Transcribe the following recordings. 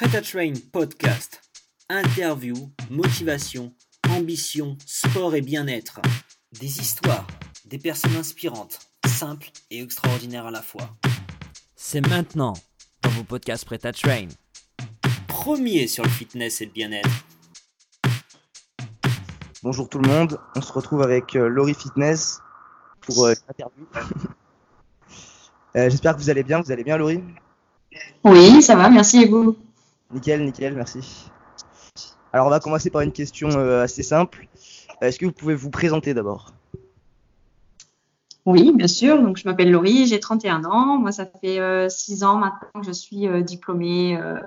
Prêt à Train podcast. Interview, motivation, ambition, sport et bien-être. Des histoires, des personnes inspirantes, simples et extraordinaires à la fois. C'est maintenant dans vos podcasts Prêt à Train. Premier sur le fitness et le bien-être. Bonjour tout le monde, on se retrouve avec euh, Laurie Fitness pour euh, l'interview. Euh, J'espère que vous allez bien, vous allez bien Laurie? Oui, ça va, merci et vous? Nickel, nickel, merci. Alors on va commencer par une question euh, assez simple. Est-ce que vous pouvez vous présenter d'abord? Oui, bien sûr. Donc, je m'appelle Laurie, j'ai 31 ans. Moi, ça fait 6 ans maintenant que je suis euh, diplômée euh,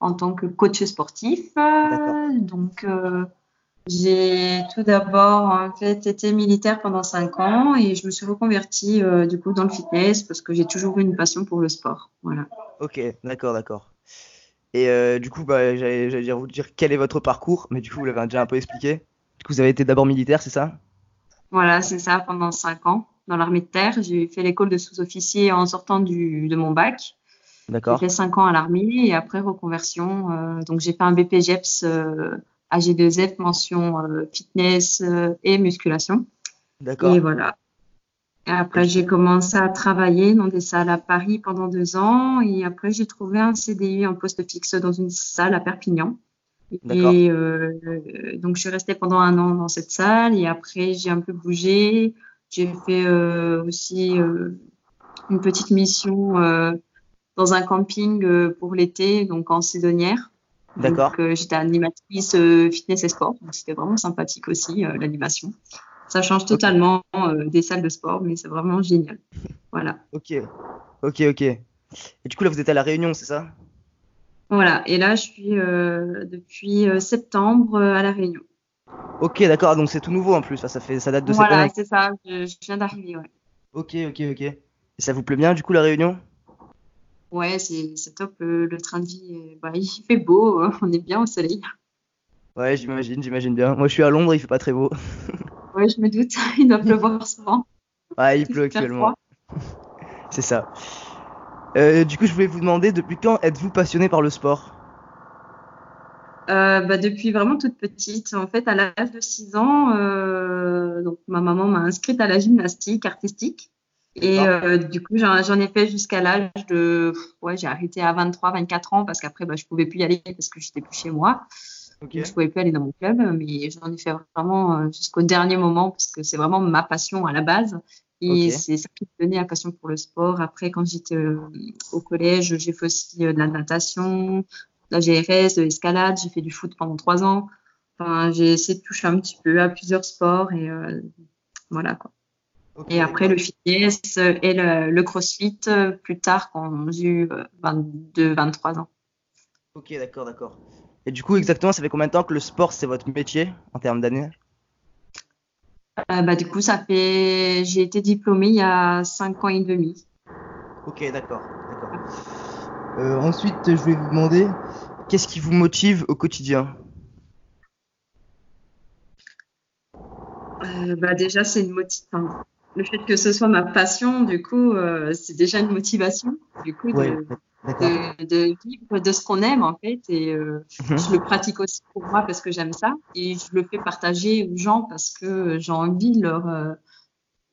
en tant que coach sportif. Donc, euh, j'ai tout d'abord en fait été militaire pendant 5 ans et je me suis reconvertie euh, du coup dans le fitness parce que j'ai toujours eu une passion pour le sport. Voilà. Ok, d'accord, d'accord. Et euh, du coup, bah, j'allais vous dire quel est votre parcours, mais du coup vous l'avez déjà un peu expliqué. Du coup, vous avez été d'abord militaire, c'est ça? Voilà, c'est ça, pendant 5 ans dans l'armée de terre. J'ai fait l'école de sous-officier en sortant du, de mon bac. J'ai D'accord. fait 5 ans à l'armée et après reconversion. euh, donc j'ai fait un BPGEPS euh, AG2F mention euh, fitness et musculation. D'accord. Et voilà. Et après j'ai commencé à travailler dans des salles à Paris pendant deux ans et après j'ai trouvé un CDI en poste fixe dans une salle à Perpignan. Et euh, donc je suis restée pendant un an dans cette salle et après j'ai un peu bougé. J'ai fait euh, aussi euh, une petite mission euh, dans un camping euh, pour l'été, donc en saisonnière. D'accord. Euh, j'étais animatrice euh, fitness et sport, donc c'était vraiment sympathique aussi euh, l'animation. Ça change totalement euh, des salles de sport, mais c'est vraiment génial. Voilà. Ok. Ok, ok. Et du coup là vous êtes à la Réunion, c'est ça? Voilà. Et là, je suis euh, depuis euh, septembre à la Réunion. Ok, d'accord. Donc c'est tout nouveau en plus. Ça, fait, ça date de cette Voilà, c'est ça. Je, je viens d'arriver. Ouais. Ok, ok, ok. Et ça vous plaît bien du coup la Réunion? Ouais, c'est top. Le, le train de vie, bah, il fait beau. euh, On est bien au soleil. Ouais, j'imagine, j'imagine bien. Moi je suis à Londres, il fait pas très beau. Ouais, je me doute. Il doit pleuvoir souvent. Ouais, il pleut actuellement. C'est ça. Euh, du coup, je voulais vous demander, depuis quand êtes-vous passionné par le sport? Euh, bah, depuis vraiment toute petite. En fait, à l'âge de 6 ans, euh, donc ma maman m'a inscrite à la gymnastique artistique. Et euh, du coup, j'en j'en ai fait jusqu'à l'âge de... Ouais, j'ai arrêté à 23, 24 ans parce qu'après, bah, je pouvais plus y aller parce que j'étais plus chez moi. Ok. Donc, je pouvais plus aller dans mon club. Mais j'en ai fait vraiment euh, jusqu'au dernier moment parce que c'est vraiment ma passion à la base. Et c'est ça qui me donnait la passion pour le sport. Après, quand j'étais euh, au collège, j'ai fait aussi euh, de la natation, de la GRS, de l'escalade. J'ai fait du foot pendant trois ans. Enfin, j'ai essayé de toucher un petit peu à plusieurs sports et euh, voilà quoi. Et après le fitness et le, le crossfit plus tard quand j'ai eu euh, 22, 23 ans. Ok, d'accord, d'accord. Et du coup, exactement, ça fait combien de temps que le sport, c'est votre métier en termes d'années? Euh, bah, du coup, ça fait, j'ai été diplômée il y a cinq ans et demi. Ok, d'accord. Euh, ensuite, je voulais vous demander, qu'est-ce qui vous motive au quotidien? Euh, bah, déjà, c'est une motivation. le fait que ce soit ma passion, du coup, c'est déjà une motivation. Du coup, de, Ouais. De, de vivre de ce qu'on aime en fait et euh, Mhm. je le pratique aussi pour moi parce que j'aime ça et je le fais partager aux gens parce que j'ai envie de leur euh,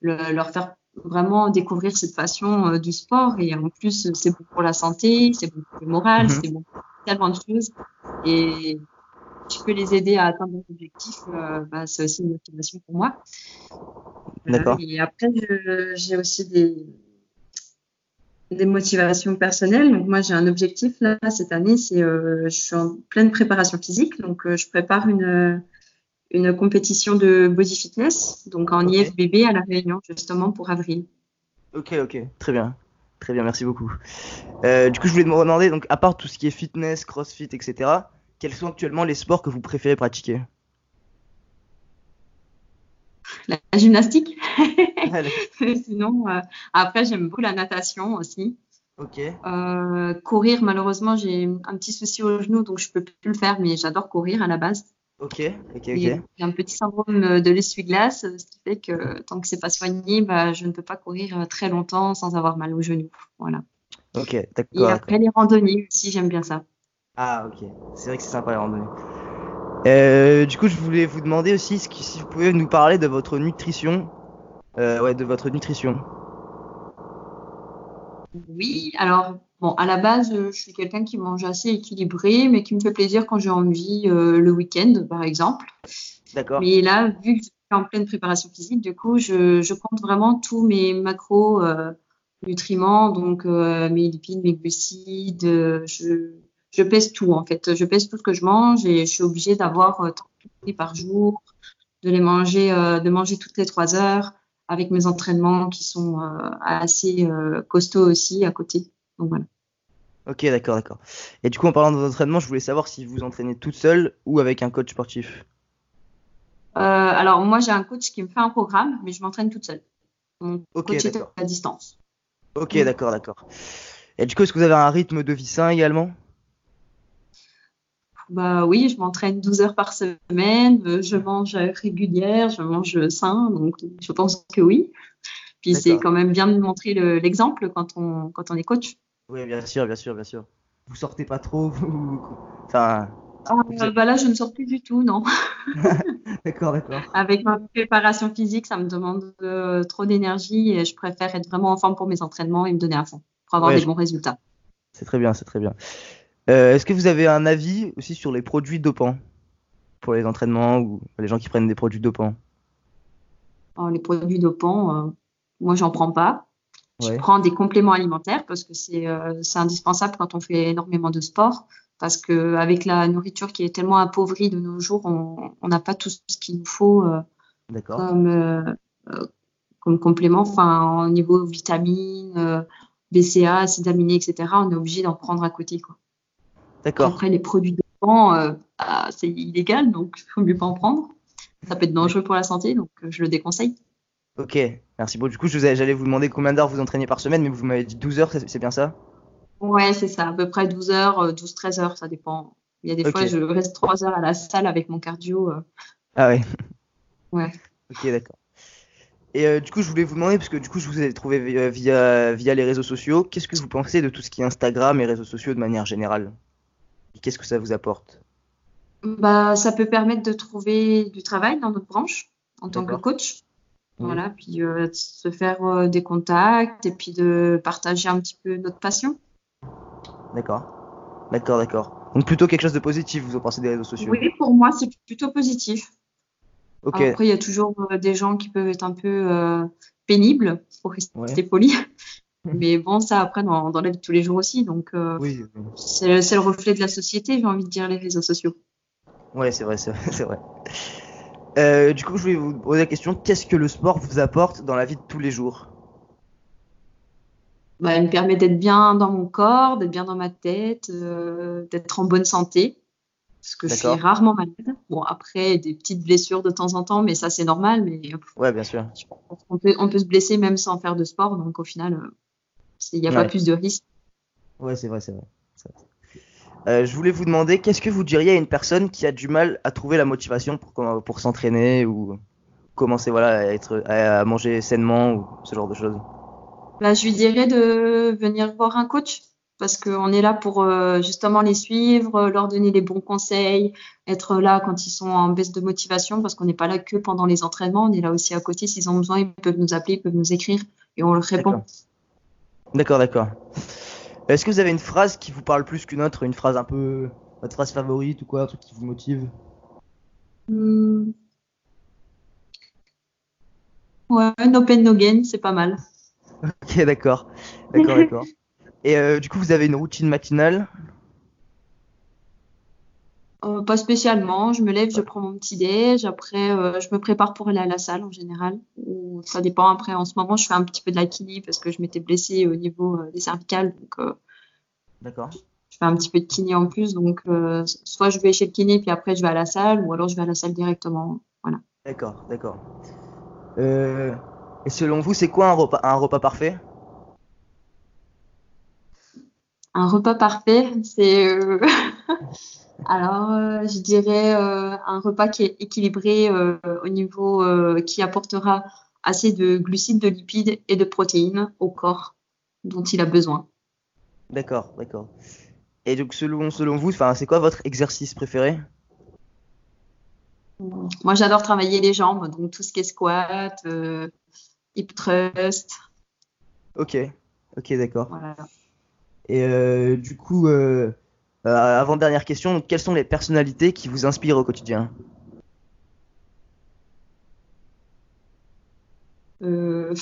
le- leur faire vraiment découvrir cette passion euh, du sport et en plus c'est bon pour la santé c'est bon pour le moral Mhm. c'est bon pour tellement de choses et tu peux les aider à atteindre leurs objectifs euh, bah, c'est aussi une motivation pour moi. D'accord. et après j'ai aussi des des motivations personnelles. Donc moi j'ai un objectif là cette année, c'est euh, je suis en pleine préparation physique, donc euh, je prépare une une compétition de body fitness, donc en. IFBB à la Réunion justement pour avril. Ok, ok, très bien. Très bien, merci beaucoup. Euh, du coup, je voulais me demander, donc, à part tout ce qui est fitness, crossfit, etc., quels sont actuellement les sports que vous préférez pratiquer? La gymnastique? Sinon euh, après j'aime beaucoup la natation aussi. Ok, Euh, courir malheureusement j'ai un petit souci au genou donc je peux plus le faire, mais j'adore courir à la base. ok, ok, Et ok. J'ai un petit syndrome de l'essuie-glace, ce qui fait que tant que c'est pas soigné, bah, je ne peux pas courir euh, très longtemps sans avoir mal au genou. Voilà. Ok, Et d'accord, d'accord. après les randonnées aussi, j'aime bien ça. Ah, ok. C'est vrai que c'est sympa les randonnées. Euh, du coup, je voulais vous demander aussi si vous pouvez nous parler de votre nutrition. Euh, ouais, de votre nutrition. Oui, alors, bon, à la base, euh, je suis quelqu'un qui mange assez équilibré, mais qui me fait plaisir quand j'ai envie euh, le week-end, par exemple. D'accord. Mais là, vu que je suis en pleine préparation physique, du coup, je, je compte vraiment tous mes macros euh, nutriments, donc euh, mes lipides, mes glucides. euh, je, je pèse tout, en fait. Je pèse tout ce que je mange et je suis obligée d'avoir euh, tant de par jour, de les manger, de manger toutes les trois heures, avec mes entraînements qui sont euh, assez euh, costauds aussi à côté. Donc voilà. Ok, d'accord, d'accord. Et du coup, en parlant de votre entraînement, je voulais savoir si vous entraînez toute seule ou avec un coach sportif? Euh, alors moi, j'ai un coach qui me fait un programme, mais je m'entraîne toute seule. Mon Ok, coach est à distance. Ok, d'accord, d'accord. Et du coup, est-ce que vous avez un rythme de vie sain également? Bah oui, je m'entraîne 12 heures par semaine, euh, je mange régulière, je mange sain, donc je pense que oui. Puis c'est quand même bien de montrer le- l'exemple quand on, quand on est coach. Oui, bien sûr, bien sûr, bien sûr. Vous sortez pas trop, vous... Enfin, Ah, Vous bah là, je ne sors plus du tout, non. d'accord, d'accord. Avec ma préparation physique, ça me demande euh, trop d'énergie et je préfère être vraiment en forme pour mes entraînements et me donner à fond pour avoir Ouais, des bons résultats. C'est très bien, c'est très bien. Euh, est-ce que vous avez un avis aussi sur les produits dopants pour les entraînements ou les gens qui prennent des produits dopants? Alors, les produits dopants, euh, moi, j'en prends pas. Je prends des compléments alimentaires parce que c'est euh, c'est indispensable quand on fait énormément de sport. Parce que avec la nourriture qui est tellement appauvrie de nos jours, on n'a pas tout ce qu'il nous faut comme, comme complément. Enfin, au niveau vitamines, BCA, acides aminés, etc., on est obligé d'en prendre à côté, quoi. Après, les produits dopants, euh, bah, c'est illégal, donc il faut mieux pas en prendre. Ça peut être dangereux pour la santé, donc euh, je le déconseille. Ok, merci beaucoup. Du coup, j'allais vous demander combien d'heures vous entraînez par semaine, mais vous m'avez dit 12 heures, c'est bien ça? Ouais, c'est ça, à peu près 12 heures, 12-13 heures, ça dépend. Il y a des fois, je reste 3 heures à la salle avec mon cardio. euh. Ah ouais. Ouais. Ok, d'accord. Et euh, du coup, je voulais vous demander, parce que du coup, je vous ai trouvé via, via, via les réseaux sociaux, qu'est-ce que vous pensez de tout ce qui est Instagram et réseaux sociaux de manière générale? Qu'est-ce que ça vous apporte? Bah, ça peut permettre de trouver du travail dans notre branche en tant que coach. Oui. Voilà, puis euh, de se faire euh, des contacts et puis de partager un petit peu notre passion. D'accord. D'accord, d'accord. Donc plutôt quelque chose de positif, vous en pensez des réseaux sociaux? Oui, pour moi, c'est plutôt positif. Après, il y a toujours euh, des gens qui peuvent être un peu pénibles, pour rester Ouais. poli. Mais bon, ça, après, dans, dans la vie de tous les jours aussi. Donc, euh, oui, c'est c'est le reflet de la société, j'ai envie de dire, les réseaux sociaux. Ouais, c'est vrai, c'est vrai, c'est vrai. Euh, du coup, je voulais vous poser la question, qu'est-ce que le sport vous apporte dans la vie de tous les jours? Bah, elle me permet d'être bien dans mon corps, d'être bien dans ma tête, euh, d'être en bonne santé. Parce que je suis rarement malade. Bon, après, des petites blessures de temps en temps, mais ça, c'est normal. Mais Ouais, bien sûr. on peut, on peut se blesser même sans faire de sport. Donc, au final, euh, il n'y a pas plus de risque. Ouais, c'est vrai, c'est vrai. Euh, je voulais vous demander, qu'est-ce que vous diriez à une personne qui a du mal à trouver la motivation pour, pour s'entraîner ou commencer voilà, à, être, à à manger sainement ou ce genre de choses? Bah, je lui dirais de venir voir un coach parce qu'on est là pour euh, justement les suivre, leur donner les bons conseils, être là quand ils sont en baisse de motivation parce qu'on n'est pas là que pendant les entraînements, on est là aussi à côté. S'ils ont besoin, ils peuvent nous appeler, ils peuvent nous écrire et on leur répond. D'accord. D'accord. Est-ce que vous avez une phrase qui vous parle plus qu'une autre, une phrase un peu, votre phrase favorite ou quoi, un truc qui vous motive? Hmm. Ouais, no pain, no gain, c'est pas mal. Ok, d'accord. D'accord, d'accord. Et euh, du coup, vous avez une routine matinale? Euh, pas spécialement. Je me lève, je prends mon petit déj. Après, euh, je me prépare pour aller à la salle en général. Ou ça dépend. Après, en ce moment, je fais un petit peu de la kiné parce que je m'étais blessée au niveau euh, des cervicales. Donc, D'accord. je fais un petit peu de kiné en plus. Donc, soit je vais chez le kiné, puis après, je vais à la salle, ou alors je vais à la salle directement. Voilà. D'accord, d'accord. Et selon vous, c'est quoi un repas, un repas parfait? Un repas parfait, c'est euh, alors euh, je dirais euh, un repas qui est équilibré euh, au niveau qui apportera assez de glucides, de lipides et de protéines au corps dont il a besoin. D'accord, d'accord. Et donc selon, selon vous, c'est quoi votre exercice préféré? Moi, j'adore travailler les jambes, donc tout ce qui est squat, hip thrust. Ok, ok, d'accord. Voilà. Et du coup, avant dernière question, donc, quelles sont les personnalités qui vous inspirent au quotidien Euh,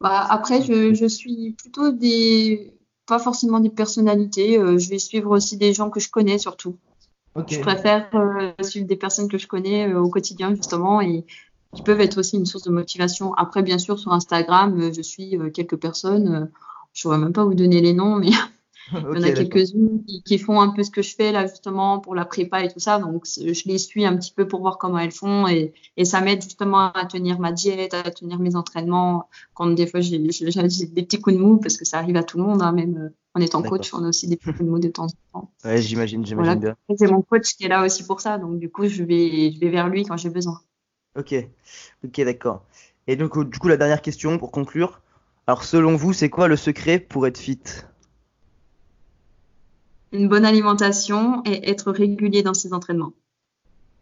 bah, après, je, je suis plutôt des, pas forcément des personnalités. euh, je vais suivre aussi des gens que je connais surtout. Je préfère euh, suivre des personnes que je connais euh, au quotidien justement et qui peuvent être aussi une source de motivation. Après, bien sûr, sur Instagram, euh, je suis euh, quelques personnes. euh, je ne saurais même pas vous donner les noms, mais il y en a quelques-unes qui, qui font un peu ce que je fais là justement pour la prépa et tout ça. Donc je les suis un petit peu pour voir comment elles font et, et ça m'aide justement à tenir ma diète, à tenir mes entraînements. Quand des fois j'ai des petits coups de mou parce que ça arrive à tout le monde, hein, même euh, en étant coach, on a aussi des petits coups de mou de temps en temps. Ouais, j'imagine, j'imagine Voilà. C'est mon coach qui est là aussi pour ça, donc du coup je vais je vais vers lui quand j'ai besoin. Ok, ok, d'accord. Et donc, euh, du coup, la dernière question pour conclure. Alors, selon vous, c'est quoi le secret pour être fit? Une bonne alimentation et être régulier dans ses entraînements.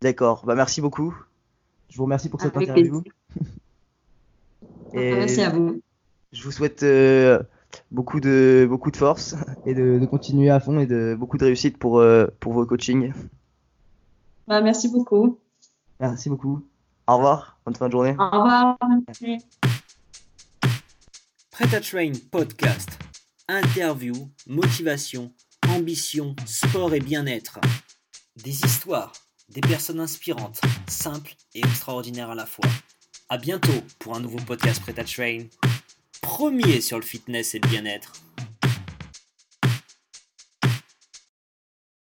D'accord. Bah, merci beaucoup. Je vous remercie pour cette Avec interview. Et Merci à vous. je vous souhaite euh, beaucoup de beaucoup de force et de, de continuer à fond et de beaucoup de réussite pour euh, pour vos coachings. Bah, merci beaucoup. Merci beaucoup. Au revoir. Bonne fin de journée. Au revoir. Merci. Prêt à Train Podcast. Interview, motivation, ambition, sport et bien-être. Des histoires, des personnes inspirantes, simples et extraordinaires à la fois. À bientôt pour un nouveau podcast Prêt Train. Premier sur le fitness et le bien-être.